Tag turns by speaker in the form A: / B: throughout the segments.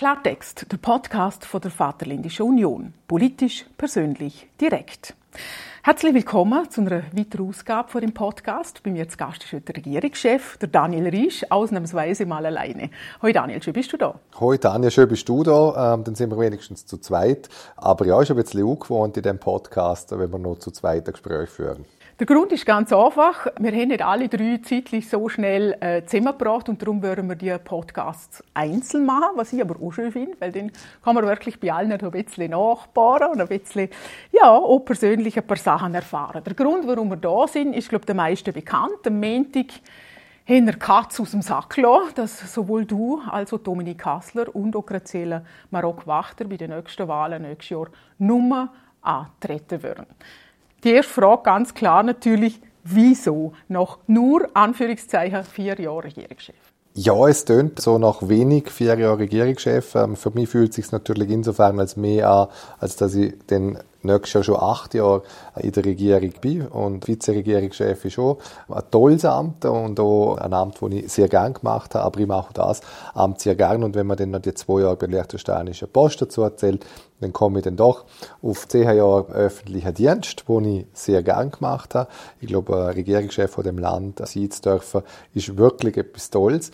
A: Klartext, der Podcast von der Vaterländischen Union. Politisch, persönlich, direkt. Herzlich willkommen zu einer weiteren Ausgabe von dem Podcast. Bei mir zu Gast ist heute der Regierungschef, der Daniel Riesch, ausnahmsweise mal alleine. Hoi Daniel, schön bist du da.
B: Hoi Daniel, schön bist du da. Ähm, dann sind wir wenigstens zu zweit. Aber ja, ist ein bisschen ungewohnt in diesem Podcast, wenn wir noch zu zweit ein Gespräch führen.
A: Der Grund ist ganz einfach. Wir haben nicht alle drei zeitlich so schnell äh, zusammengebracht und darum würden wir die Podcasts einzeln machen, was ich aber auch schön finde, weil dann kann man wirklich bei allen ein bisschen nachbauen und ein bisschen, ja, auch persönlich ein paar Sachen erfahren. Der Grund, warum wir da sind, ist, glaube ich, den meisten bekannt. Am Montag haben wir Katz aus dem Sack gelassen, dass sowohl du als auch Dominik Kassler und auch Graziella Marok-Wachter bei den nächsten Wahlen nächstes Jahr Nummer antreten würden. Die erste Frage ganz klar natürlich, wieso noch nur, Anführungszeichen, vier Jahre Regierungschef?
B: Ja, es tönt so nach wenig vier Jahre Regierungschef. Ähm, für mich fühlt es sich natürlich insofern als mehr an, als dass ich den nächstes Jahr schon acht Jahre in der Regierung bin und Vizeregierungschef ist schon ein tolles Amt und auch ein Amt, das ich sehr gern gemacht habe, aber ich mache das Amt sehr gern und wenn man dann noch die zwei Jahre bei der Liechtensteinischen Post dazu erzählt, dann komme ich dann doch auf zehn Jahre öffentlicher Dienst, wo ich sehr gern gemacht habe. Ich glaube, ein Regierungschef von dem Land sein zu dürfen, ist wirklich etwas Tolles.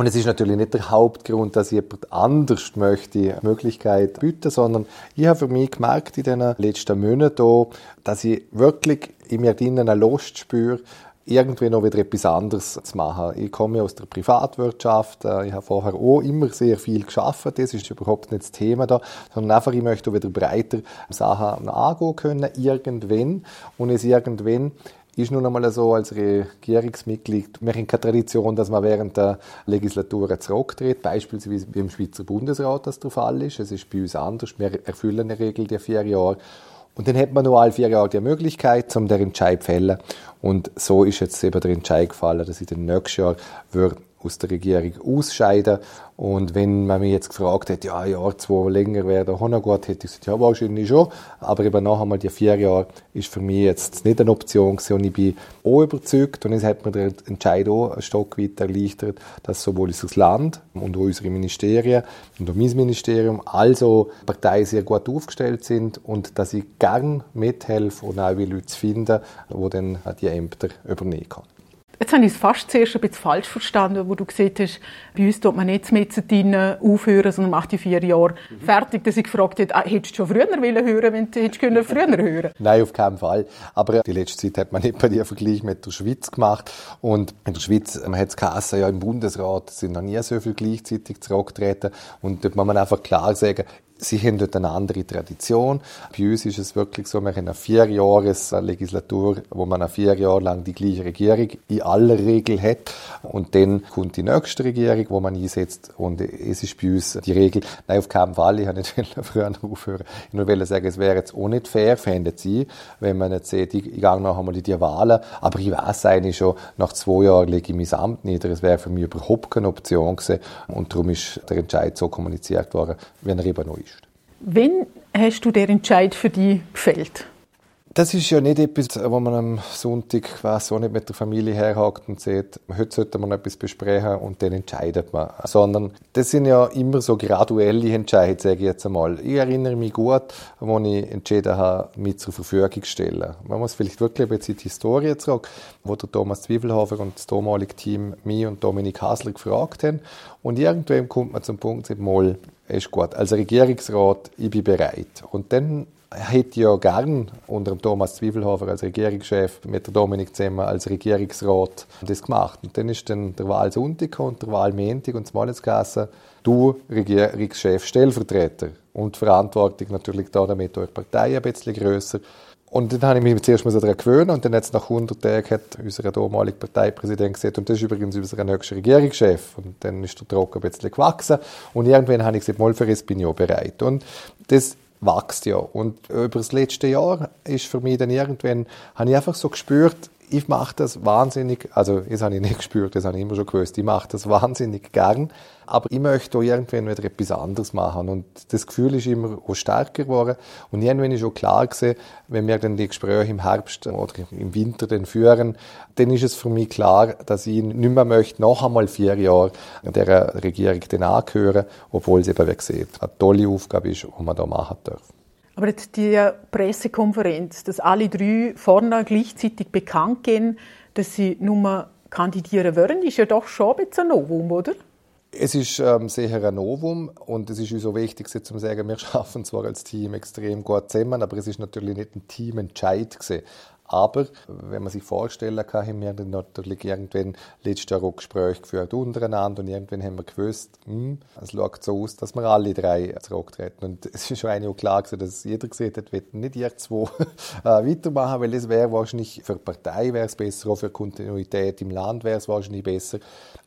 B: Und es ist natürlich nicht der Hauptgrund, dass jemand anders möchte die Möglichkeit bieten, sondern ich habe für mich gemerkt in den letzten Monaten, dass ich wirklich in mir drinnen eine Lust spüre, irgendwie noch wieder etwas anderes zu machen. Ich komme aus der Privatwirtschaft, äh, ich habe vorher auch immer sehr viel geschafft, das ist überhaupt nicht das Thema da, sondern einfach, ich möchte wieder breiter Sachen angehen können, irgendwann. Und es irgendwann ist nun einmal so als Regierungsmitglied, wir haben keine Tradition, dass man während der Legislatur zurücktritt, beispielsweise wie im Schweizer Bundesrat das der Fall ist. Es ist bei uns anders. Wir erfüllen in der Regel die vier Jahre. Und dann hat man nur alle vier Jahre die Möglichkeit, um den Entscheid zu fällen. Und so ist jetzt eben der Entscheid gefallen, dass ich den nächsten Jahr aus der Regierung ausscheiden und wenn man mich jetzt gefragt hätte, ja, ein Jahr, zwei länger wäre noch gut, hätte ich gesagt, ja, wahrscheinlich schon. Aber eben nachher mal die vier Jahre ist für mich jetzt nicht eine Option gewesen. Und ich bin auch überzeugt und es hat mir der Entscheid auch ein Stück weit erleichtert, dass sowohl unser Land und auch unsere Ministerien und auch mein Ministerium, also Parteien sehr gut aufgestellt sind und dass ich gern mithelfe und auch Leute finden, die dann die Ämter übernehmen können.
A: Jetzt habe ich es fast zuerst ein bisschen falsch verstanden, wo du gesagt hast, bei uns tut man nicht mit aufhören, sondern macht die vier Jahre mhm. fertig, dass ich gefragt habe, ah, hättest du schon früher wollen hören, wenn du hättest können früher hören
B: Nein, auf keinen Fall. Aber die letzte Zeit hat man nicht bei dir Vergleich mit der Schweiz gemacht. Und in der Schweiz man hat es geheißen, ja, im Bundesrat sind noch nie so viel gleichzeitig zurückgetreten. Und dort muss man einfach klar sagen, Sie haben dort eine andere Tradition. Bei uns ist es wirklich so, wir haben eine Vierjahres-Legislatur, wo man vier Jahre lang die gleiche Regierung in aller Regel hat. Und dann kommt die nächste Regierung, wo man einsetzt. Und es ist bei uns die Regel, nein, auf keinen Fall, ich habe nicht früher aufhören. Ich nur will sagen, es wäre jetzt auch nicht fair, fände Sie, wenn man jetzt sieht, ich, gehe noch einmal in die Wahlen, aber ich weiß eigentlich schon, nach zwei Jahren lege ich mein Amt nieder. Es wäre für mich überhaupt keine Option gewesen. Und darum ist der Entscheid so kommuniziert worden, wie er eben noch ist.
A: Wann hast du den Entscheid für dich gefällt?
B: Das ist ja nicht etwas, wo man am Sonntag quasi nicht mit der Familie herhakt und sagt, heute sollte man etwas besprechen und dann entscheidet man. Sondern das sind ja immer so graduelle Entscheidungen, sage ich jetzt einmal. Ich erinnere mich gut, als ich entschieden habe, mich zur Verfügung zu stellen. Man muss vielleicht wirklich ein bisschen die Historie zurück, wo der Thomas Zwiefelhofer und das damalige Team mich und Dominik Hasler gefragt haben. Und irgendwann kommt man zum Punkt, mal, ist gut. Als Regierungsrat, ich bin bereit. Und dann hätte ich ja gern unter Thomas Zwiefelhofer als Regierungschef mit Dominik Zemmer als Regierungsrat das gemacht. Und dann ist dann der Wahlsonntag und der Wahlmontag und das Monatsgasse du Regierungschef, Stellvertreter. Und die Verantwortung natürlich da damit durch Partei ein bisschen grösser. Und dann habe ich mich zuerst daran gewöhnt und dann jetzt nach 100 Tagen hat unser damaliger Parteipräsident gesagt, und das ist übrigens unser nächster Regierungschef. Und dann ist der Druck ein bisschen gewachsen und irgendwann habe ich gesagt, mal für das bin ich auch bereit. Und das wächst ja. Und über das letzte Jahr ist für mich dann irgendwann, habe ich einfach so gespürt, ich mache das wahnsinnig, also das habe ich nicht gespürt, das habe ich immer schon gewusst, ich mache das wahnsinnig gern, aber ich möchte auch irgendwann wieder etwas anderes machen. Und das Gefühl ist immer auch stärker geworden. Und irgendwann ist auch klar gesehen, wenn wir dann die Gespräche im Herbst oder im Winter dann führen, dann ist es für mich klar, dass ich nicht mehr möchte noch einmal vier Jahre der Regierung dann angehören, obwohl es eben, wie gesagt, eine tolle Aufgabe ist, die man da machen darf.
A: Aber die Pressekonferenz, dass alle drei vorne gleichzeitig bekannt gehen, dass sie nur kandidieren wollen, ist ja doch schon ein Novum, oder?
B: Es ist ähm, sicher ein Novum und es ist uns so wichtig, zu sagen, wir schaffen zwar als Team extrem gut zusammen, aber es ist natürlich nicht ein Teamentscheid gewesen. Aber wenn man sich vorstellen kann, haben wir natürlich irgendwann letztes Jahr auch Gespräche geführt untereinander und irgendwann haben wir gewusst, hm, es schaut so aus, dass wir alle drei zurücktreten. Und es ist eigentlich auch klar gewesen, dass jeder gesehen hat, wir nicht ihr zwei äh, weitermachen, weil es wäre wahrscheinlich für die Partei wäre es besser, auch für Kontinuität im Land wäre es wahrscheinlich besser.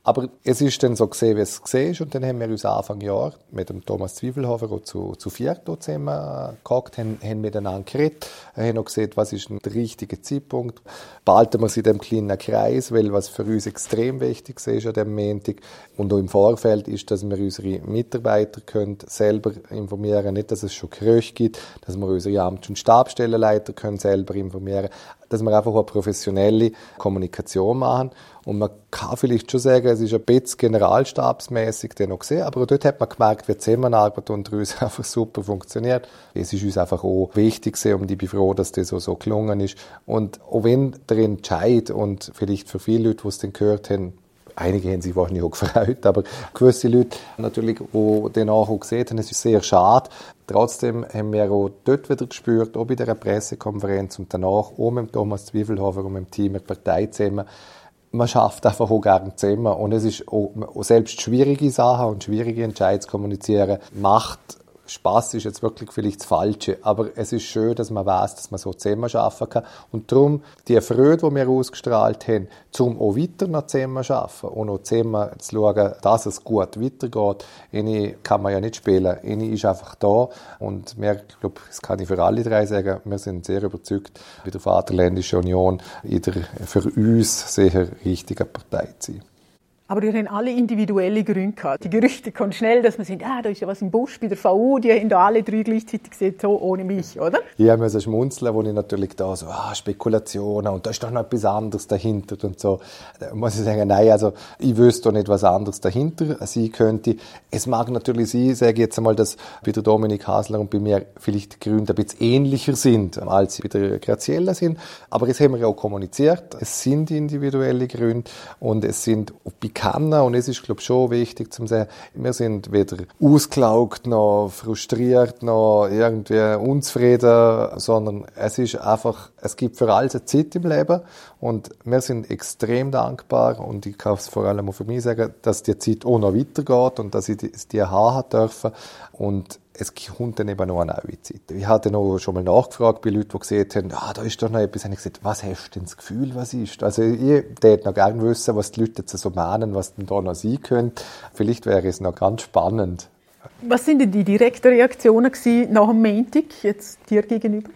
B: Aber es ist dann so gesehen, wie es gesehen ist. Und dann haben wir uns Anfang Jahr mit dem Thomas Zwiefelhofer zu, zu viert zusammen haben, haben miteinander geredet, haben auch gesehen, was ist der richtige Zeitpunkt. Behalten wir sie in diesem kleinen Kreis, weil was für uns extrem wichtig ist an diesem Montag. Und auch im Vorfeld ist, dass wir unsere Mitarbeiter können selber informieren. Nicht, dass es schon Gerüchte gibt, dass wir unsere Amts- und Stabstellenleiter können selber informieren dass wir einfach eine professionelle Kommunikation machen. Und man kann vielleicht schon sagen, es ist ein bisschen generalstabsmäßig noch gesehen, aber dort hat man gemerkt, wie Zusammenarbeit unter uns einfach super funktioniert. Es ist uns einfach auch wichtig und ich bin froh, dass das so, so gelungen ist. Und auch wenn der Entscheid und vielleicht für viele Leute, die es dann gehört haben, einige haben sich wahrscheinlich auch gefreut, aber gewisse Leute natürlich, die den auch gesehen haben, es ist sehr schade. Trotzdem haben wir auch dort wieder gespürt, auch bei der Pressekonferenz und danach, auch mit Thomas Zwiefelhofer und dem Team, der Partei zusammen, man schafft einfach auch gerne zusammen. Und es ist auch, selbst schwierige Sachen und schwierige Entscheidungen zu kommunizieren, macht Spaß ist jetzt wirklich vielleicht das Falsche, aber es ist schön, dass man weiß, dass man so zusammen arbeiten kann. Und darum, die Freude, die wir ausgestrahlt haben, zum auch weiter noch zusammen arbeiten und auch zusammen zu schauen, dass es gut weitergeht. Eine kann man ja nicht spielen, eine ist einfach da und wir, ich glaube, das kann ich für alle drei sagen, wir sind sehr überzeugt, bei der Vaterländischen Union in der für uns sehr richtigen Partei zu sein.
A: Aber die haben alle individuelle Gründe gehabt. Die Gerüchte kommen schnell, dass man sagt, ah, da ist ja was im Busch bei der VU, die haben da alle drei gleichzeitig gesehen, so ohne mich, oder?
B: Ich habe so schmunzeln, wo ich natürlich da so, ah, Spekulationen und da ist doch noch etwas anderes dahinter und so. Da muss ich sagen, nein, also ich wüsste doch nicht, was anderes dahinter sein könnte. Es mag natürlich sein, sage ich jetzt einmal, dass bei der Dominik Hasler und bei mir vielleicht die Gründe ein bisschen ähnlicher sind, als sie bei der Graziella sind. Aber es haben wir auch kommuniziert. Es sind individuelle Gründe und es sind bekannt und es ist, glaube ich, schon wichtig zu sagen, wir sind weder ausgelaugt noch frustriert noch irgendwie unzufrieden, sondern es ist einfach, es gibt für alles eine Zeit im Leben und wir sind extrem dankbar und ich kann es vor allem auch für mich sagen, dass die Zeit auch noch weitergeht und dass ich die, die haben dürfen und es kommt dann eben noch eine neue Zeit. Ich hatte noch schon mal nachgefragt bei Leuten, die gesehen haben, ah, da ist doch noch etwas. Und ich gesagt, was hast du denn das Gefühl, was ist? Also ich würde noch gerne wissen, was die Leute jetzt so meinen, was denn da noch sein könnte. Vielleicht wäre es noch ganz spannend.
A: Was sind denn die direkten Reaktionen nach dem Montag, jetzt dir gegenüber?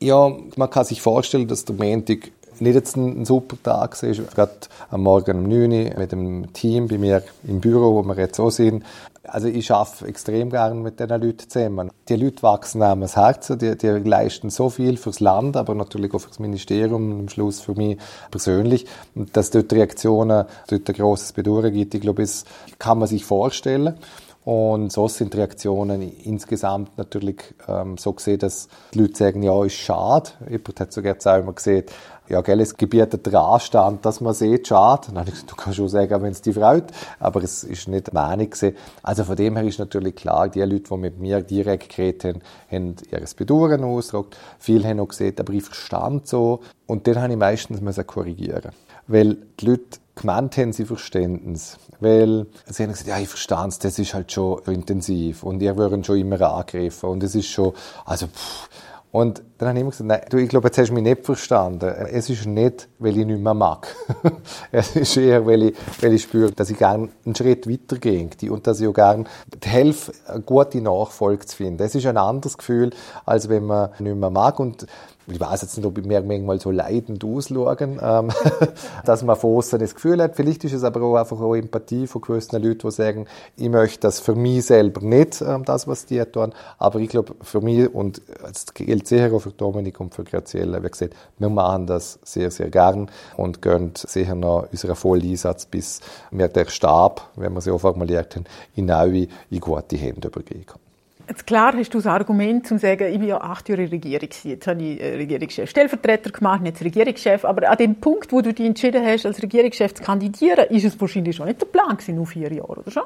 B: Ja, man kann sich vorstellen, dass der Montag nicht jetzt ein, super Tag war. Gerade am Morgen um 9 Uhr mit dem Team bei mir im Büro, wo wir jetzt so sind, also ich arbeite extrem gerne mit diesen Leuten zusammen. Die Leute wachsen einem das Herz, die, die leisten so viel fürs Land, aber natürlich auch fürs Ministerium und am Schluss für mich persönlich. Und dass dort Reaktionen, dort ein grosses Bedauern gibt, ich glaube, das kann man sich vorstellen. Und so sind die Reaktionen insgesamt natürlich ähm, so gesehen, dass die Leute sagen, ja, ist schade. Jemand hat sogar jetzt auch immer gesehen, ja, gell, es gebietet der Anstand, dass man sieht, schade. Dann habe ich gesagt, du kannst schon sagen, wenn es dich freut, aber es ist nicht meine gewesen. Also von dem her ist natürlich klar, die Leute, die mit mir direkt geredet haben, haben ihr Bedauern ausgedrückt. Viele haben auch gesehen, aber ich verstand so. Und dann habe ich meistens korrigieren. Weil die Leute gemeint haben, sie verstehen es. Weil sie haben gesagt, ja, ich verstehe es, das ist halt schon intensiv und ihr würden schon immer angegriffen und es ist schon, also, pff, und dann habe ich immer gesagt, nein, du, ich glaube, jetzt hast du mich nicht verstanden. Es ist nicht, weil ich nicht mehr mag. es ist eher, weil ich, weil ich spüre, dass ich gerne einen Schritt weitergehe und dass ich auch gerne helfe, eine gute Nachfolge zu finden. Es ist ein anderes Gefühl, als wenn man nicht mehr mag. Und ich weiß jetzt nicht, ob ich mir manchmal so leidend ausschauen, ähm, dass man von außen das Gefühl hat. Vielleicht ist es aber auch einfach auch Empathie von gewissen Leuten, die sagen, ich möchte das für mich selber nicht, ähm, das, was die tun. Aber ich glaube, für mich, und das gilt sicher auch für Dominik und für Graziella, wie gesagt, wir machen das sehr, sehr gern und gehen sicher noch unseren Volleinsatz, bis wir der Stab, wenn wir sie auch formuliert haben, in neue, in gute Hände übergeben kann.
A: Jetzt klar hast du das Argument, zum zu sagen, ich bin ja acht Jahre Regierung Jetzt habe ich äh, Regierungschef Stellvertreter gemacht, jetzt Regierungschef. Aber an dem Punkt, wo du dich entschieden hast, als Regierungschef zu kandidieren, ist es wahrscheinlich schon nicht der Plan gewesen, nur vier Jahre, oder schon?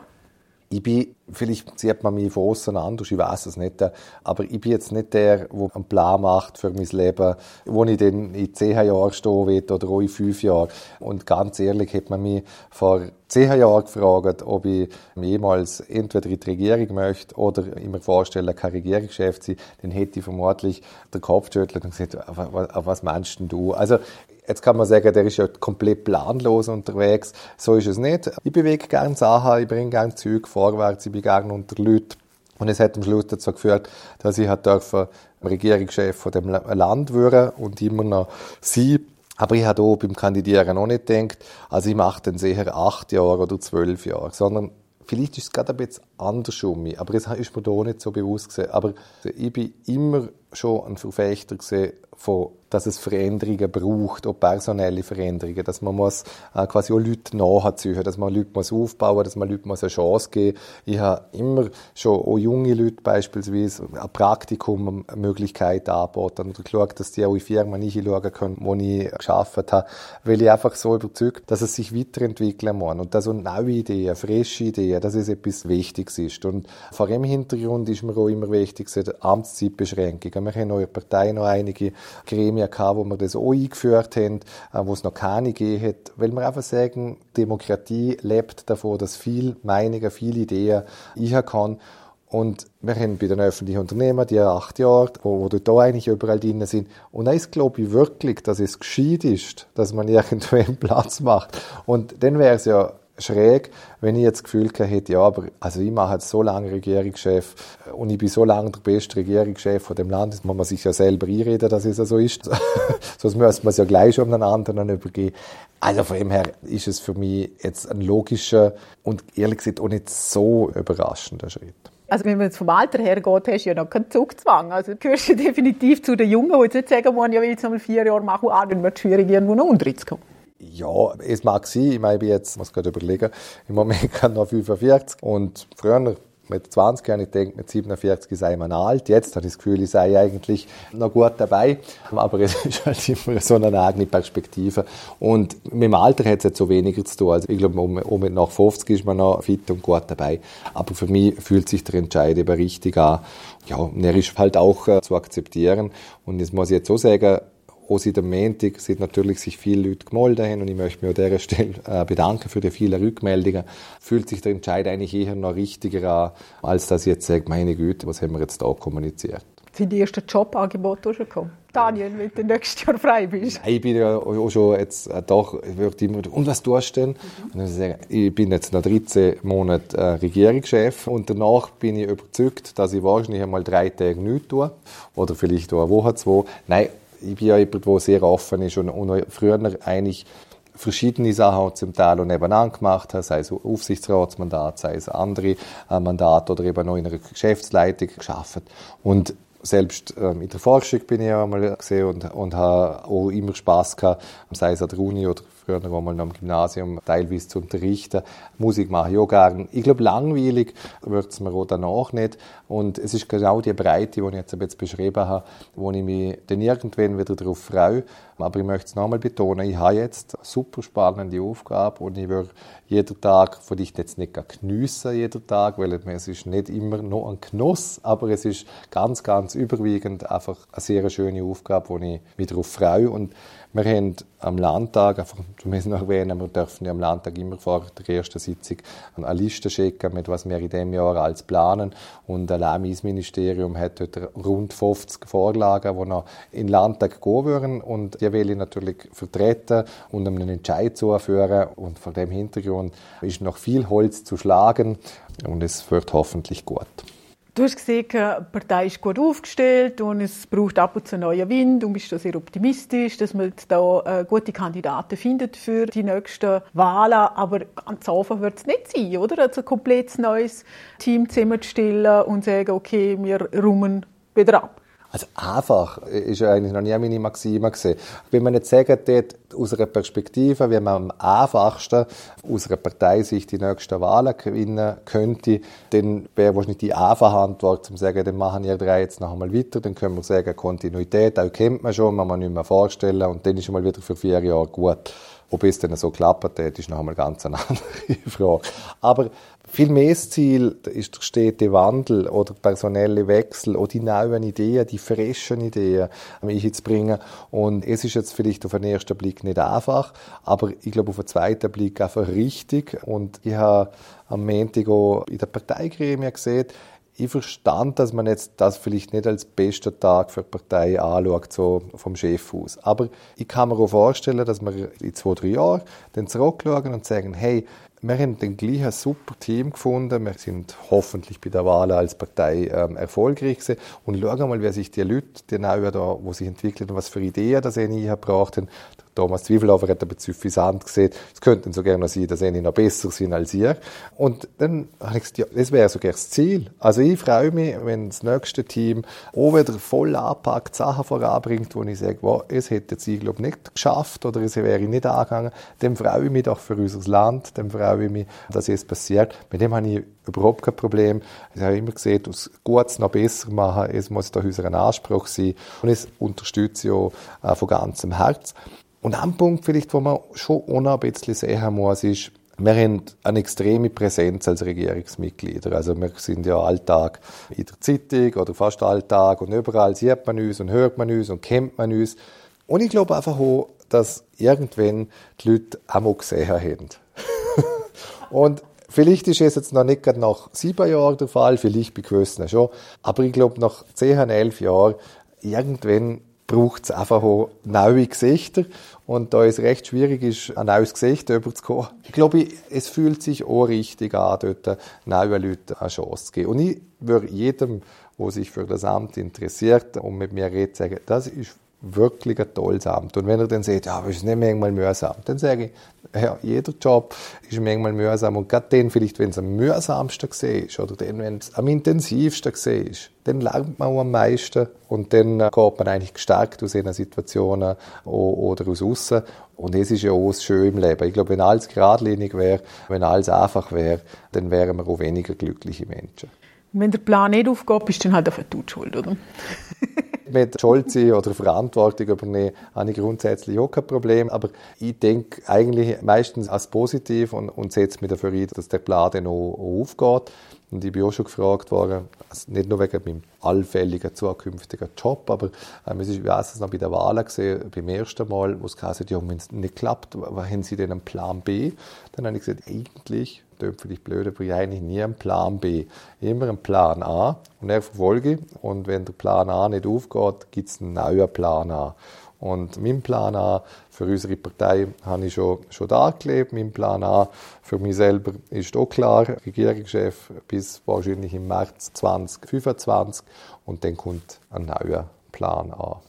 B: Ich bin, vielleicht sieht man mich von außen anders, ich weiß es nicht, aber ich bin jetzt nicht der, der einen Plan macht für mein Leben, wo ich dann in zehn Jahren stehen will oder auch in fünf Jahren. Und ganz ehrlich hat man mich vor zehn Jahren gefragt, ob ich jemals entweder in die Regierung möchte oder ich mir vorstelle, kein Regierungschef zu sein, dann hätte ich vermutlich den Kopf geschüttelt und gesagt, was meinst denn du? Also Jetzt kann man sagen, der ist ja komplett planlos unterwegs. So ist es nicht. Ich bewege gerne Sachen, ich bringe gerne Züge vorwärts, ich bin gerne unter Leuten. Und es hat am Schluss dazu geführt, dass ich halt Regierungschef von dem Land würde und immer noch sie. Aber ich habe auch beim Kandidieren auch nicht gedacht, also ich mache dann sicher acht Jahre oder zwölf Jahre, sondern vielleicht ist es gerade ein bisschen anders um mich, aber es ist mir da auch nicht so bewusst gewesen. Aber ich bin immer schon ein Verfechter von dass es Veränderungen braucht, auch personelle Veränderungen, dass man muss äh, quasi auch Leute nachziehen, dass man Leute muss aufbauen, dass man Leute muss eine Chance geben. Ich habe immer schon auch junge Leute beispielsweise ein Praktikum eine Möglichkeit angeboten oder geschaut, dass die auch in Firmen reinschauen können, wo ich geschafft habe, weil ich einfach so überzeugt, dass es sich weiterentwickeln muss und dass so neue Ideen, frische Ideen, dass es etwas Wichtiges ist. Und vor dem Hintergrund ist mir auch immer wichtig, die Amtszeitbeschränkung. Wir haben in der Partei noch einige Gremien Gremien gehabt, wo wir das auch eingeführt haben, äh, wo es noch keine gegeben hat, weil wir einfach sagen, Demokratie lebt davon, dass viel Meinungen, viele Ideen ich kann. Und wir haben bei den öffentlichen Unternehmen die acht Jahre, wo, wo da eigentlich überall drin sind. Und eins glaube ich wirklich, dass es gescheit ist, dass man irgendwo einen Platz macht. Und dann wäre es ja schräg, wenn ich jetzt das Gefühl hätte, ja, aber also ich mache jetzt so lange Regierungschef und ich bin so lange der beste Regierungschef von dem Land, das muss man sich ja selber einreden, dass es so ist. Sonst müsste man es ja gleich um einen anderen übergeben. Also von dem her ist es für mich jetzt ein logischer und ehrlich gesagt auch nicht so überraschender Schritt.
A: Also wenn man jetzt vom Alter her geht, hast du ja noch keinen Zugzwang. Also du gehörst ja definitiv zu den Jungen, die jetzt nicht sagen wollen, ja, will jetzt noch mal vier Jahre machen, auch dann wird es schwierig, irgendwo noch unten zu kommen.
B: Ja, es mag sein. Ich meine, ich bin jetzt, muss gerade überlegen, im Moment noch 45 und früher mit 20 Jahren, ich denke, mit 47 sei man alt. Jetzt habe ich das Gefühl, ich sei eigentlich noch gut dabei. Aber es ist halt immer so eine eigene Perspektive. Und mit dem Alter hat es jetzt so weniger zu tun. Also ich glaube, um, um nach 50 ist man noch fit und gut dabei. Aber für mich fühlt sich der Entscheid eben richtig an. Ja, er ist halt auch äh, zu akzeptieren. Und das muss ich jetzt so sagen, auch seit dem Montag sind natürlich sich viele Leute gemeldet haben und ich möchte mich an dieser Stelle äh, bedanken für die vielen Rückmeldungen. Fühlt sich der Entscheid eigentlich eher noch richtiger an, als dass ich jetzt sage, meine Güte, was haben wir jetzt da kommuniziert.
A: Sind die ersten Jobangebote schon gekommen? Daniel, wenn du nächstes Jahr frei bist.
B: Ich bin ja auch schon jetzt äh, doch, wird immer, und was tust du denn? Mhm. Und ich, sagen, ich bin jetzt nach 13 Monaten äh, Regierungschef und danach bin ich überzeugt, dass ich wahrscheinlich einmal drei Tage nichts tue. Oder vielleicht auch eine Woche, zwei. Nein, ich bin ja jemand, der sehr offen ist und, und früher eigentlich verschiedene Sachen zum Teil auch nebeneinander gemacht hat, sei es Aufsichtsratsmandat, sei es andere äh, Mandate oder eben noch in einer Geschäftsleitung geschafft. Und selbst ähm, in der Forschung bin ich ja mal gesehen und, und habe auch immer Spaß gehabt, sei es an der Uni oder früher einmal am Gymnasium teilweise zu unterrichten. Musik mache ich auch gerne. Ich glaube, langweilig wird es mir auch danach nicht. Und es ist genau die Breite, die ich jetzt, jetzt beschrieben habe, wo ich mich dann irgendwann wieder darauf freue. Aber ich möchte es nochmal betonen, ich habe jetzt eine super spannende Aufgabe und ich würde jeden Tag, vielleicht jetzt nicht geniessen, jeden Tag, weil es ist nicht immer noch ein Genuss, aber es ist ganz, ganz überwiegend einfach eine sehr schöne Aufgabe, wo ich mich darauf freue. Und wir haben am Landtag, einfach, du musst noch erwähnen, wir dürfen ja am Landtag immer vor der ersten Sitzung eine Liste schicken, mit was wir in diesem Jahr als planen. Und allein mein Ministerium hat heute rund 50 Vorlagen, die noch in den Landtag gehen würden. Und die will ich natürlich vertreten und einen Entscheid zuführen. Und vor dem Hintergrund ist noch viel Holz zu schlagen und es wird hoffentlich gut.
A: Du hast gesehen, die Partei ist gut aufgestellt und es braucht ab und zu neuen Wind und bist da sehr optimistisch, dass man da äh, gute Kandidaten findet für die nächsten Wahlen. Aber ganz einfach wird es nicht sein, oder? Also ein komplett neues Team zusammenzustellen und sagen, okay, wir räumen wieder ab.
B: Also einfach ist ja eigentlich noch nie meine Maxime gesehen. Wenn man jetzt sagt, dort aus einer Perspektive, wie man am einfachsten aus einer Parteisicht die nächsten Wahlen gewinnen könnte, dann wäre wahrscheinlich die einfache Antwort, zu sagen, dann machen ihr drei jetzt noch einmal weiter, dann können wir sagen, Kontinuität, auch kennt man schon, man muss nicht mehr vorstellen und dann ist schon mal wieder für vier Jahre gut. Ob es dann so klappt, das ist noch einmal ganz eine andere Frage. Aber viel mehr das Ziel ist der stete Wandel oder personelle Wechsel oder die neuen Ideen, die frischen Ideen einzubringen. Und es ist jetzt vielleicht auf den ersten Blick nicht einfach, aber ich glaube auf den zweiten Blick einfach richtig. Und ich habe am Montag auch in der Parteigremie gesehen, ich verstand, dass man jetzt das vielleicht nicht als bester Tag für die Partei anschaut, so vom Chef aus. Aber ich kann mir auch vorstellen, dass wir in zwei, drei Jahren dann zurückschauen und sagen, hey, wir haben den gleichen super Team gefunden. Wir sind hoffentlich bei der Wahl als Partei ähm, erfolgreich gewesen. Und schauen mal, wer sich die Leute, die neu da, wo sich entwickeln und was für Ideen das sie gebracht haben. Thomas Zwiefelhofer hat ein bisschen suffisant gesehen. Es könnte so gerne sein, dass sie noch besser sind als ihr. Und dann habe ich gesagt, ja, das wäre sogar das Ziel. Also ich freue mich, wenn das nächste Team auch wieder voll anpackt, Sachen voranbringt, wo ich sage, wow, es hätte jetzt ich glaube nicht geschafft oder es wäre nicht angegangen. Dann freue ich mich doch für unser Land. Dann freue ich mich, dass es passiert. Mit dem habe ich überhaupt kein Problem. Ich habe immer gesehen, das Gutes noch besser machen, es muss da unser Anspruch sein. Und es unterstütze ich auch äh, von ganzem Herz. Und ein Punkt vielleicht, wo man schon auch ein bisschen sehen muss, ist, wir haben eine extreme Präsenz als Regierungsmitglieder. Also wir sind ja Alltag in der Zeitung oder fast Alltag und überall sieht man uns und hört man uns und kennt man uns. Und ich glaube einfach auch, dass irgendwann die Leute auch gesehen haben. und Vielleicht ist es jetzt noch nicht gerade nach sieben Jahren der Fall, vielleicht bei gewissen schon. Aber ich glaube, nach zehn, elf Jahren, irgendwann braucht es einfach auch neue Gesichter. Und da es recht schwierig ist, ein neues Gesicht überzukommen, ich glaube, es fühlt sich auch richtig an, dort neuen Leuten eine Chance zu geben. Und ich würde jedem, der sich für das Amt interessiert und mit mir redet, sagen, das ist wirklich ein tolles Amt. Und wenn er dann sagt, ja, aber ist nicht manchmal mühsam, dann sage ich, ja, jeder Job ist manchmal mühsam. Und gerade dann, vielleicht, wenn es am mühsamsten ist oder dann, wenn es am intensivsten ist, dann lernt man auch am meisten. Und dann äh, geht man eigentlich gestärkt aus diesen Situationen oder aus außen. Und es ist ja auch schön im Leben. Ich glaube, wenn alles geradlinig wäre, wenn alles einfach wäre, dann wären wir auch weniger glückliche Menschen.
A: Wenn der Plan nicht aufgeht, bist du dann halt auf die Schuld, oder?
B: mit Schuld sein oder Verantwortung übernehmen, habe ich grundsätzlich auch kein Problem. Aber ich denke eigentlich meistens als positiv und, und setze mich dafür ein, dass der Plan dann auch, aufgeht. Und ich bin auch schon gefragt worden, also nicht nur wegen meinem allfälligen zukünftigen Job, aber ähm, es ist, wie es noch bei der Wahl gesehen, beim ersten Mal, wo es gesagt ja, wenn es nicht klappt, haben Sie denn einen Plan B? Dann habe ich gesagt, eigentlich, das vielleicht blöd, aber ich eigentlich nie einen Plan B. Immer einen Plan A und er verfolge Und wenn der Plan A nicht aufgeht, gibt es einen neuen Plan A. Und mein Plan A für unsere Partei habe ich schon, schon dargelegt. Mein Plan A für mich selber ist auch klar. Regierungschef bis wahrscheinlich im März 2025. Und dann kommt ein neuer Plan A.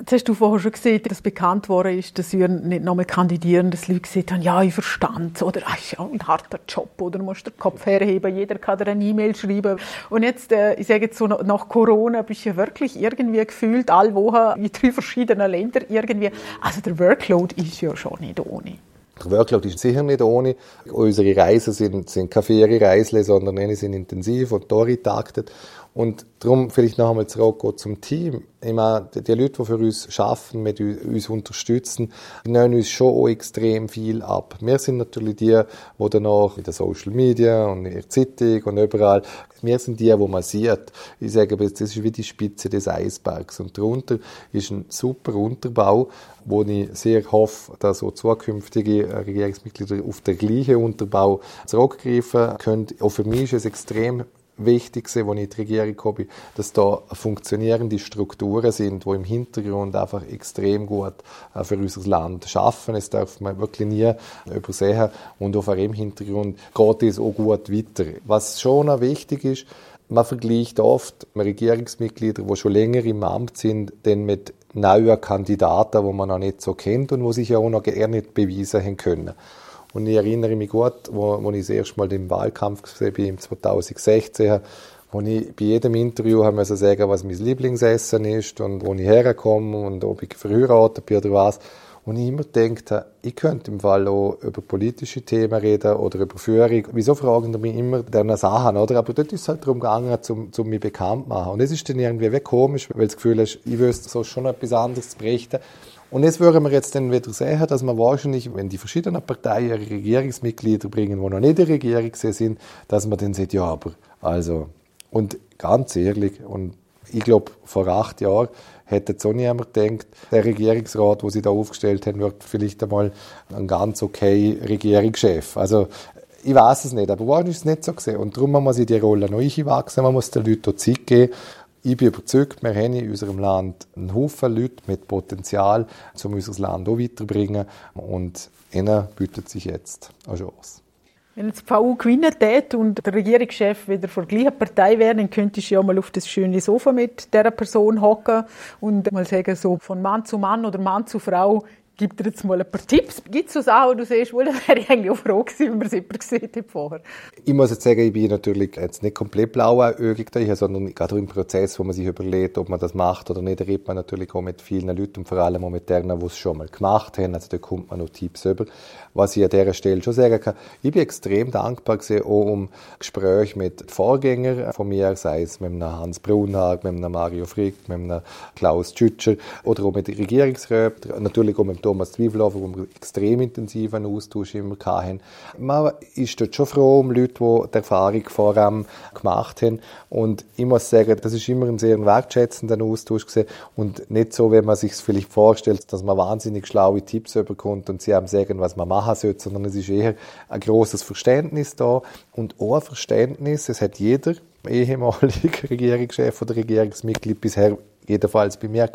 A: Jetzt hast du vorher schon gesehen, dass bekannt worden ist, dass wir nicht nochmal kandidieren, dass Leute gesagt haben, ja, ich verstand oder ach, ja ein harter Job oder du musst den Kopf herheben, jeder kann dir eine E-Mail schreiben. Und jetzt, äh, ich sage jetzt so, nach Corona bist du ja wirklich irgendwie gefühlt alle Wochen in drei verschiedenen Ländern irgendwie. Also der Workload ist ja schon nicht ohne.
B: Der Workload ist sicher nicht ohne. Unsere Reisen sind, sind keine Ferienreisen, sondern eine sind intensiv und durchgetaktet. Und darum vielleicht noch einmal zurück zum Team. Ich meine, die Leute, die für uns arbeiten, mit uns unterstützen, nehmen uns schon auch extrem viel ab. Wir sind natürlich die, die danach in den Social Media und in der Zeitung und überall, wir sind die, die man sieht. Ich sage, das ist wie die Spitze des Eisbergs. Und darunter ist ein super Unterbau, wo ich sehr hoffe, dass auch zukünftige Regierungsmitglieder auf den gleichen Unterbau zurückgreifen können. Auch für mich ist es extrem wichtig gewesen, als ich in die Regierung kam, dass da funktionierende Strukturen sind, die im Hintergrund einfach extrem gut äh, für unser Land schaffen. Es darf man wirklich nie übersehen. Und auf einem Hintergrund geht es auch gut weiter. Was schon auch wichtig ist, man vergleicht oft Regierungsmitglieder, die schon länger im Amt sind, denn mit neuen Kandidaten, wo man noch nicht so kennt und wo sich ja auch noch eher nicht beweisen haben können. Und ich erinnere mich gut, wo, wo ich das erste Mal im Wahlkampf gesehen bin, im 2016, wo ich bei jedem Interview haben müssen sagen, was mein Lieblingsessen ist und wo ich herkomme und ob ich verheiratet bin oder was. Und ich immer gedacht ich könnte im Fall auch über politische Themen reden oder über Führung. Wieso fragen die mich immer diese Sachen, oder? Aber dort ist es halt darum gegangen, um, um mich bekannt zu machen. Und es ist dann irgendwie wie komisch, weil das Gefühl hast, ich wüsste so schon etwas anderes zu berichten. Und jetzt würden wir jetzt dann wieder sehen, dass man wahrscheinlich, wenn die verschiedenen Parteien ihre Regierungsmitglieder bringen, die noch nicht in der Regierung sind, dass man dann sagt, ja, aber, also, und ganz ehrlich, und ich glaube, vor acht Jahren hätte so niemand gedacht, der Regierungsrat, wo sie da aufgestellt haben, wird vielleicht einmal ein ganz okay Regierungschef. Also, ich weiß es nicht, aber wahrscheinlich ist es nicht so gesehen. Und darum muss man sich die Rolle noch einwachsen, man muss den Leuten Zeit geben. Ich bin überzeugt, wir haben in unserem Land einen Haufen Leute mit Potenzial, um unser Land auch weiterzubringen. Und ihnen bietet sich jetzt eine Chance.
A: Wenn jetzt die VU gewinnen tät und der Regierungschef wieder von der gleichen Partei wäre, dann könntest du ja mal auf das schöne Sofa mit dieser Person hocken und mal sagen, so von Mann zu Mann oder Mann zu Frau, gib dir jetzt mal ein paar Tipps. Gibt es so Sachen, wo du siehst, wohl, das wäre ich eigentlich auch froh gewesen, wenn wir es immer gesehen haben vorher.
B: Ich muss jetzt sagen, ich bin natürlich jetzt nicht komplett blauäugig sondern gerade im Prozess, wo man sich überlegt, ob man das macht oder nicht, redet man natürlich auch mit vielen Leuten und vor allem auch mit denen, die es schon mal gemacht haben. Also da kommt man noch Tipps über. Was ich an dieser Stelle schon sagen kann, ich bin extrem dankbar gewesen, auch um Gespräche mit Vorgängern von mir, sei es mit einem Hans Brunhag, mit einem Mario Frick, mit einem Klaus Tschütscher oder auch mit Regierungsräten, natürlich auch mit Thomas Zwiefelhofer, wo wir extrem intensiven Austausch immer hatten. Man ist dort schon froh um Leute, die die Erfahrung vor allem gemacht haben. Und ich muss sagen, das ist immer ein sehr wertschätzender Austausch gewesen und nicht so, wie man sich es vielleicht vorstellt, dass man wahnsinnig schlaue Tipps bekommt und sie haben sagen, was man machen sollte, sondern es ist eher ein großes Verständnis da und auch ein Verständnis, es hat jeder ehemalige Regierungschef oder Regierungsmitglied bisher jedenfalls bei mir,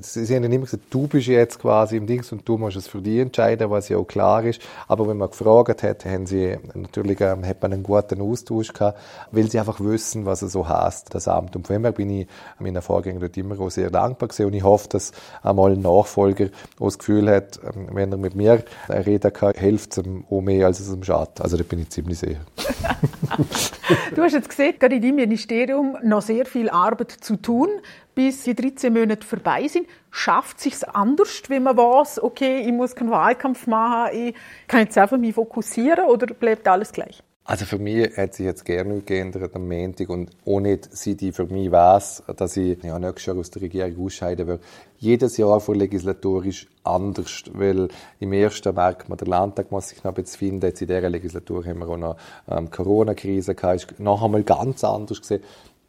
B: sie haben immer gesagt, du bist jetzt quasi im Dings und du musst es für dich entscheiden, was ja auch klar ist. Aber wenn man gefragt hat, haben sie natürlich ähm, hat man einen guten Austausch gehabt, weil sie einfach wissen, was es so heißt, das Amt. Und von dem her bin ich meinen Vorgängern dort immer auch sehr dankbar gewesen und ich hoffe, dass einmal ein Nachfolger auch das Gefühl hat, ähm, wenn er mit mir reden kann, hilft es ihm auch mehr, als es ihm schadet. Also da bin ich ziemlich sicher.
A: du hast jetzt gesehen, gerade in deinem Ministerium noch sehr viel Arbeit zu tun bis die 13 Monate vorbei sind, schafft sich anders, wenn man weiß, okay, ich muss keinen Wahlkampf machen, ich kann jetzt einfach mich fokussieren oder bleibt alles gleich?
B: Also für mich hat sich jetzt gerne geändert am Montag und ohne sie die für mich weiß, dass ich ja, nächstes Jahr aus der Regierung ausscheiden werde. Jedes Jahr vor Legislatur ist anders, weil im ersten merkt man, der Landtag muss sich noch ein finden. Jetzt in dieser Legislatur haben wir auch noch ähm, Corona-Krise gehabt, ist noch einmal ganz anders gesehen.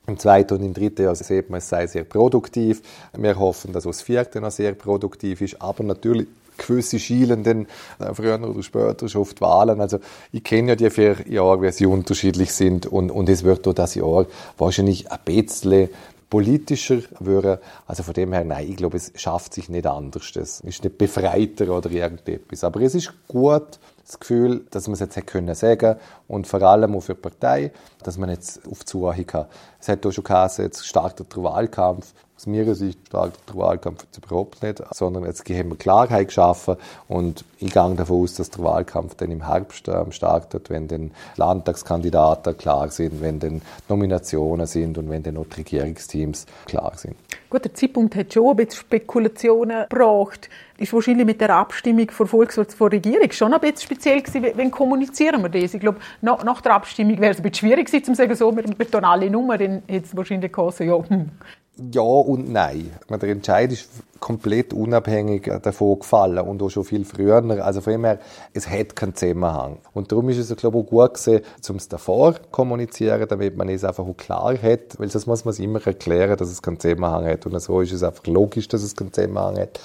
B: Im zweiten und im dritten Jahr sieht man, es sei sehr produktiv. Wir hoffen, dass auch das vierte noch sehr produktiv ist. Aber natürlich, gewisse schielen äh, früher oder später schon auf die Wahlen. Also ich kenne ja die vier Jahre, wie sie unterschiedlich sind und, und es wird auch das Jahr wahrscheinlich ein bisschen politischer wäre. Also von dem her, nein, ich glaube, es schafft sich nicht anders. Es ist nicht befreiter oder irgendetwas. Aber es ist gut, das Gefühl, dass man es jetzt hätte können sagen und vor allem auch für die Partei, dass man jetzt auf Zuhören kann. Es hat auch schon geheißen, jetzt startet der Wahlkampf. Aus meiner Sicht startet der Wahlkampf überhaupt nicht, sondern jetzt haben wir Klarheit geschaffen und ich gehe davon aus, dass der Wahlkampf dann im Herbst ähm, startet, wenn dann Landtagskandidaten klar sind, wenn dann Nominationen sind und wenn dann auch die Regierungsteams klar sind.
A: Gut, der Zeitpunkt hat schon ein bisschen Spekulationen gebracht. Ist wahrscheinlich mit der Abstimmung vor Volkswirts vor Regierung schon ein bisschen speziell gewesen. Wenn kommunizieren wir das? Ich glaube, nach, nach der Abstimmung wäre es ein bisschen schwierig gewesen, zu sagen, so, wir betonen alle Nummern, dann hätte es wahrscheinlich geheißen, ja, hm,
B: ja und nein. Der Entscheid ist komplett unabhängig davon gefallen und auch schon viel früher. Also von dem her, es hat keinen Zusammenhang. Und darum ist es, glaube ich, auch gut gewesen, um es davor zu kommunizieren, damit man es einfach auch klar hat, weil das muss man sich immer erklären, dass es keinen Zusammenhang hat. Und so ist es einfach logisch, dass es keinen Zusammenhang hat.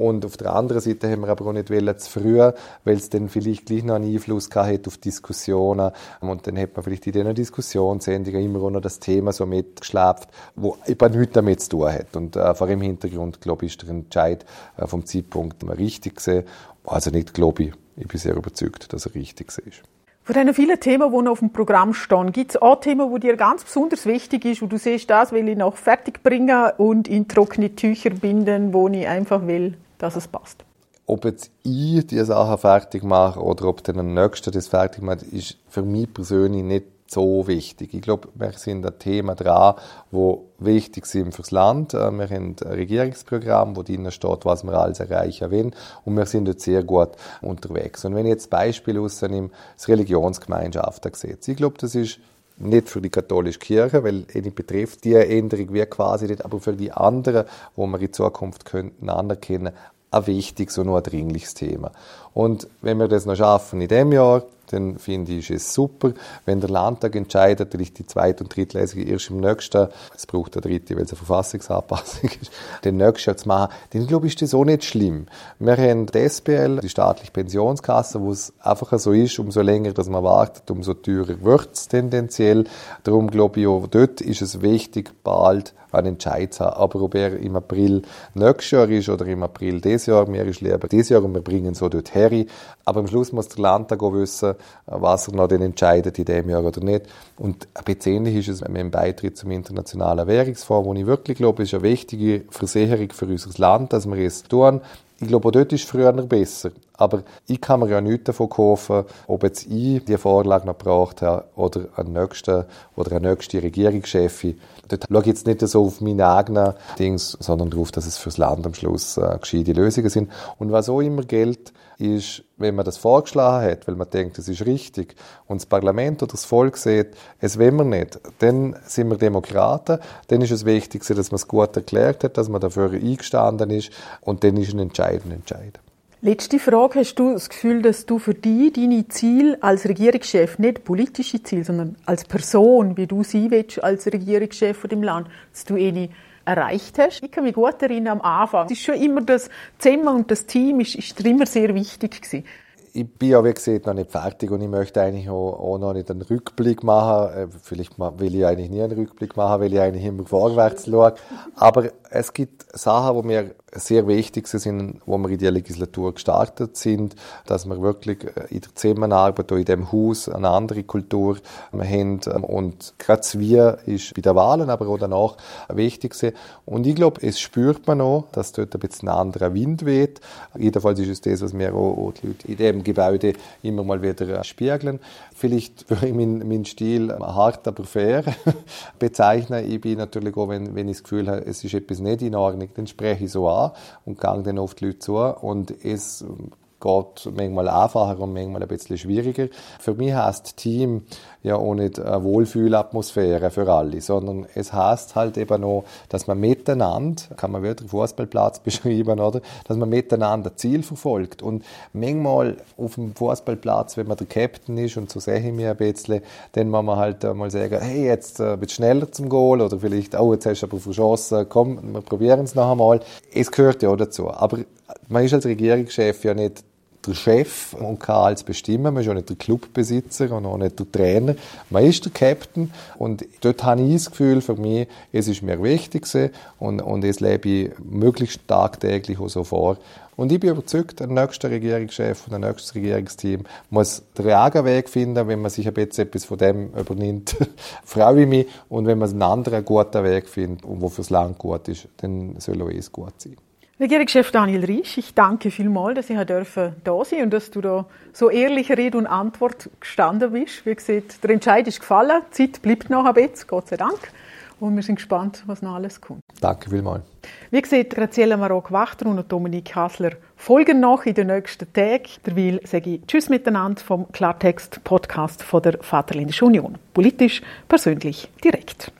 B: Und auf der anderen Seite haben wir aber auch nicht wollen, zu früh, weil es dann vielleicht gleich noch einen Einfluss gehabt auf Diskussionen. Und dann hat man vielleicht in diesen Diskussionssendungen immer auch noch das Thema so mitgeschleppt, wo eben nichts damit zu tun hat. Und äh, vor dem Hintergrund, glaube ich, ist der Entscheid äh, vom Zeitpunkt richtig gewesen. Also nicht, glaube ich, ich bin sehr überzeugt, dass er richtig ist.
A: Von diesen vielen Themen, die noch auf dem Programm stehen, gibt es auch Themen, wo dir ganz besonders wichtig ist, wo du siehst, das will ich noch fertig bringen und in trockene Tücher binden, wo ich einfach will, dass es passt.
B: Ob jetzt ich die Sachen fertig mache oder ob der Nächste das fertig macht, ist für mich persönlich nicht so wichtig. Ich glaube, wir sind ein Thema dran, wo wichtig sind fürs Land. Äh, wir haben ein Regierungsprogramm, wo drinnen steht, was wir alles erreichen wollen. Und wir sind dort sehr gut unterwegs. Und wenn ich jetzt Beispiel rausnehme, das Religionsgemeinschaftengesetz. Ich glaube, das ist nicht für die katholische Kirche, weil ihn betrifft die Änderung wie quasi nicht, aber für die anderen, wo wir in Zukunft könnten anerkennen, ein wichtiges und ein dringliches Thema. Und wenn wir das noch schaffen in dem Jahr, dann finde ich es super. Wenn der Landtag entscheidet, dass die zweite und dritte Lesung erst im nächsten, es braucht der dritte, weil es eine Verfassungsanpassung ist, den nächsten Jahr zu machen, dann glaube ich, ist das auch nicht schlimm. Wir haben die SPL, die staatliche Pensionskasse, wo es einfach so ist, umso länger dass man wartet, umso teurer wird es tendenziell. Darum glaube ich auch, dort ist es wichtig, bald einen Entscheid zu haben. Aber ob er im April nächstes Jahr ist oder im April dieses Jahr, mir ist lieber dieses Jahr und wir bringen so dort her. Aber am Schluss muss der Landtag auch wissen, was er noch denn entscheidet in dem Jahr oder nicht. Und ein bisschen ähnlich ist es mit dem Beitritt zum Internationalen Währungsfonds, wo ich wirklich glaube, ist eine wichtige Versicherung für unser Land, dass wir es tun. Ich glaube, auch dort ist früher noch besser. Aber ich kann mir ja nichts davon kaufen, ob jetzt ich die Vorlage noch gebraucht habe oder ein nächster oder eine nächste Regierungschefin. Dort schaue ich jetzt nicht so auf meine eigenen Dings, sondern darauf, dass es fürs Land am Schluss äh, gescheite Lösungen sind. Und was auch immer gilt, ist, wenn man das vorgeschlagen hat, weil man denkt, das ist richtig, und das Parlament oder das Volk sieht, es wollen wir nicht, dann sind wir Demokraten, dann ist es wichtig, dass man es gut erklärt hat, dass man dafür eingestanden ist, und dann ist ein Entscheid ein Entscheid.
A: Letzte Frage. Hast du das Gefühl, dass du für dich deine Ziele als Regierungschef, nicht politische Ziele, sondern als Person, wie du sein willst als Regierungschef von dem Land, dass du eine erreicht hast. Ich kann mich gut erinnern am Anfang. Es ist schon immer das Zimmer und das Team ist, ist immer sehr wichtig gewesen.
B: Ich bin ja, wie gesagt, noch nicht fertig und ich möchte eigentlich auch, noch nicht einen Rückblick machen. Äh, vielleicht will ich eigentlich nie einen Rückblick machen, weil ich eigentlich immer vorwärts schaue. Aber es gibt Sachen, die mir sehr wichtig sind, wo wir in die Legislatur gestartet sind, dass wir wirklich äh, in der Zusammenarbeit in dem Haus eine andere Kultur haben. Und gerade wir ist bei den Wahlen, aber auch danach wichtig gewesen. Und ich glaube, es spürt man auch, dass dort ein bisschen ein anderer Wind weht. Jedenfalls ist es das, was wir auch die Leute in dem Gebäude immer mal wieder spiegeln. Vielleicht würde ich meinen, meinen Stil hart, aber fair bezeichnen. Ich bin natürlich auch, wenn, wenn ich das Gefühl habe, es ist etwas nicht in Ordnung, dann spreche ich so an und gehe dann auf die Leute zu. Und es geht manchmal einfacher und manchmal ein bisschen schwieriger. Für mich heißt Team ja auch nicht eine Wohlfühlatmosphäre für alle, sondern es heißt halt eben auch, dass man miteinander, kann man wieder Fußballplatz beschreiben, oder? Dass man miteinander ein Ziel verfolgt. Und manchmal auf dem Fußballplatz, wenn man der Captain ist, und so sehe ich mich ein bisschen, dann muss man halt mal sagen, hey, jetzt ein bisschen schneller zum Goal, oder vielleicht, oh, jetzt hast du aber verschossen, komm, wir probieren es noch einmal. Es gehört ja auch dazu. Aber man ist als Regierungschef ja nicht der Chef und kann alles bestimmen. Man ist auch nicht der Clubbesitzer und auch nicht der Trainer. Man ist der Captain und dort habe ich das Gefühl, für mich, es ist mir wichtig und, und es lebe ich möglichst tagtäglich auch so vor. Und ich bin überzeugt, der nächste Regierungschef und der nächste Regierungsteam muss den Weg finden. Wenn man sich ein bisschen etwas von dem übernimmt, freue ich mich. Und wenn man einen anderen guten Weg findet und wo fürs Land gut ist, dann soll auch es gut sein.
A: Regierungschef Daniel Riesch, ich danke vielmals, dass ich da dürfen da sein und dass du da so ehrlich Rede und Antwort gestanden bist. Wie gesagt, der Entscheid ist gefallen, die Zeit bleibt noch ein bisschen, Gott sei Dank. Und wir sind gespannt, was noch alles kommt.
B: Danke vielmals.
A: Wie gesagt, Graziella Marok-Wachter und Dominik Hassler folgen noch in den nächsten Tagen. Derweil sage ich Tschüss miteinander vom Klartext-Podcast von der Vaterländischen Union. Politisch, persönlich, direkt.